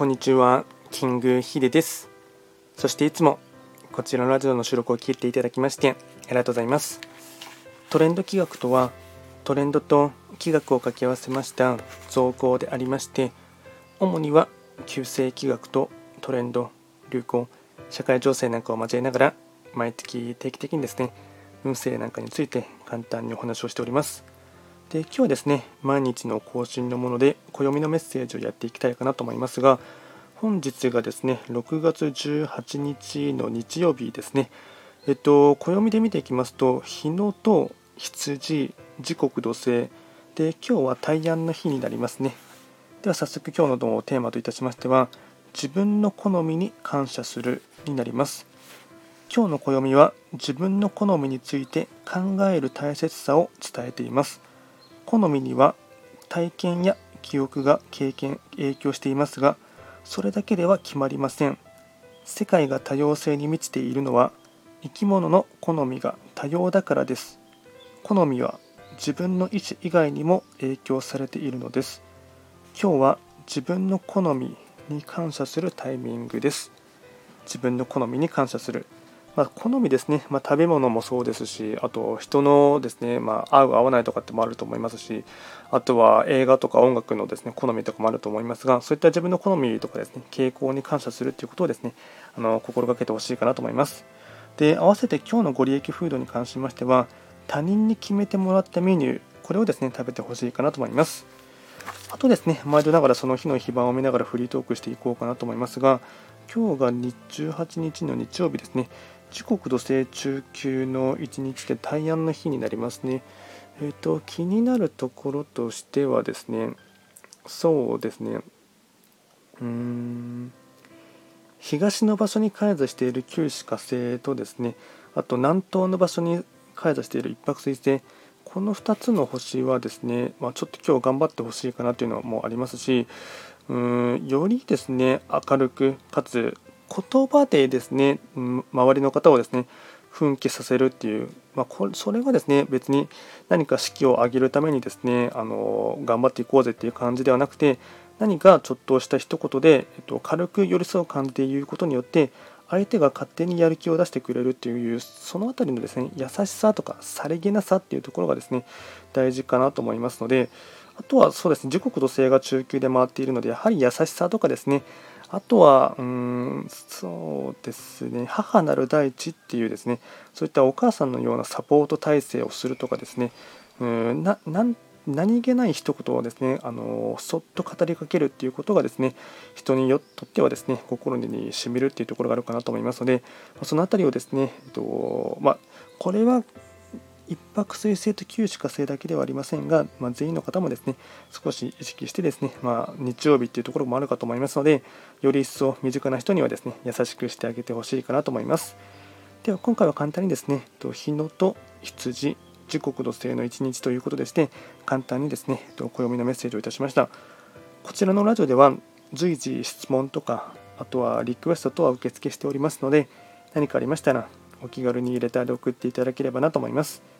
こんにちは、キングヒデです。そしていつもこちらのラジオの収録を聞いていただきましてありがとうございます。トレンド企画とは、トレンドと企画を掛け合わせました造語でありまして、主には旧世企画とトレンド、流行、社会情勢なんかを交えながら、毎月定期的にですね、運勢なんかについて簡単にお話をしております。で今日はですね毎日の更新のもので暦のメッセージをやっていきたいかなと思いますが本日がですね6月18日の日曜日ですね。えっと暦で見ていきますと日野と羊時刻土星。で今日は大安の日になりますね。では早速今日のテーマといたしましては自分の好みに感謝するになります。今日の暦は自分の好みについて考える大切さを伝えています。好みには体験や記憶が経験影響していますがそれだけでは決まりません。世界が多様性に満ちているのは生き物の好みが多様だからです。好みは自分の意思以外にも影響されているのです。今日は自分の好みに感謝するタイミングです。自分の好みに感謝する。まあ、好みですね、まあ、食べ物もそうですし、あと人のですね、まあ、合う合わないとかってもあると思いますし、あとは映画とか音楽のですね好みとかもあると思いますが、そういった自分の好みとかですね傾向に感謝するということをですねあの心がけてほしいかなと思います。で、合わせて今日のご利益フードに関しましては、他人に決めてもらったメニュー、これをですね食べてほしいかなと思います。あとですね、毎度ながらその日の非番を見ながらフリートークしていこうかなと思いますが、今日が18日の日曜日ですね、時刻土星中級の1日で大安の日になりますね。えっ、ー、と、気になるところとしてはですね、そうですね、うーん、東の場所に開座している九死火星とですね、あと南東の場所に開座している一泊水星、この2つの星はですね、まあ、ちょっと今日頑張ってほしいかなというのもありますし、うーんよりですね明るくかつ言葉でですね、周りの方をですね、奮起させるっていう、まあ、これそれがですね、別に何か士気を上げるためにですね、あの頑張っていこうぜっていう感じではなくて、何かちょっとした一言で、えっと、軽く寄り添う感じで言うことによって、相手が勝手にやる気を出してくれるっていう、そのあたりのですね、優しさとかさりげなさっていうところがですね、大事かなと思いますので、あとはそうですね、時刻と性が中級で回っているので、やはり優しさとかですね、あとは、うん、そうですね、母なる大地っていうですね、そういったお母さんのようなサポート体制をするとかですね、うんな何気ない一言をですね、あのそっと語りかけるっていうことがですね、人によとってはですね、心にしみるっていうところがあるかなと思いますので、そのあたりをですね、えっとまあ、これは一泊水星と旧歯科星だけではありませんが、まあ、全員の方もですね少し意識してですね、まあ、日曜日っていうところもあるかと思いますのでより一層身近な人にはですね優しくしてあげてほしいかなと思いますでは今回は簡単にですね日野と羊時刻土星の1日ということでして簡単にですね暦のメッセージをいたしましたこちらのラジオでは随時質問とかあとはリクエストとは受付しておりますので何かありましたらお気軽にレターで送っていただければなと思います。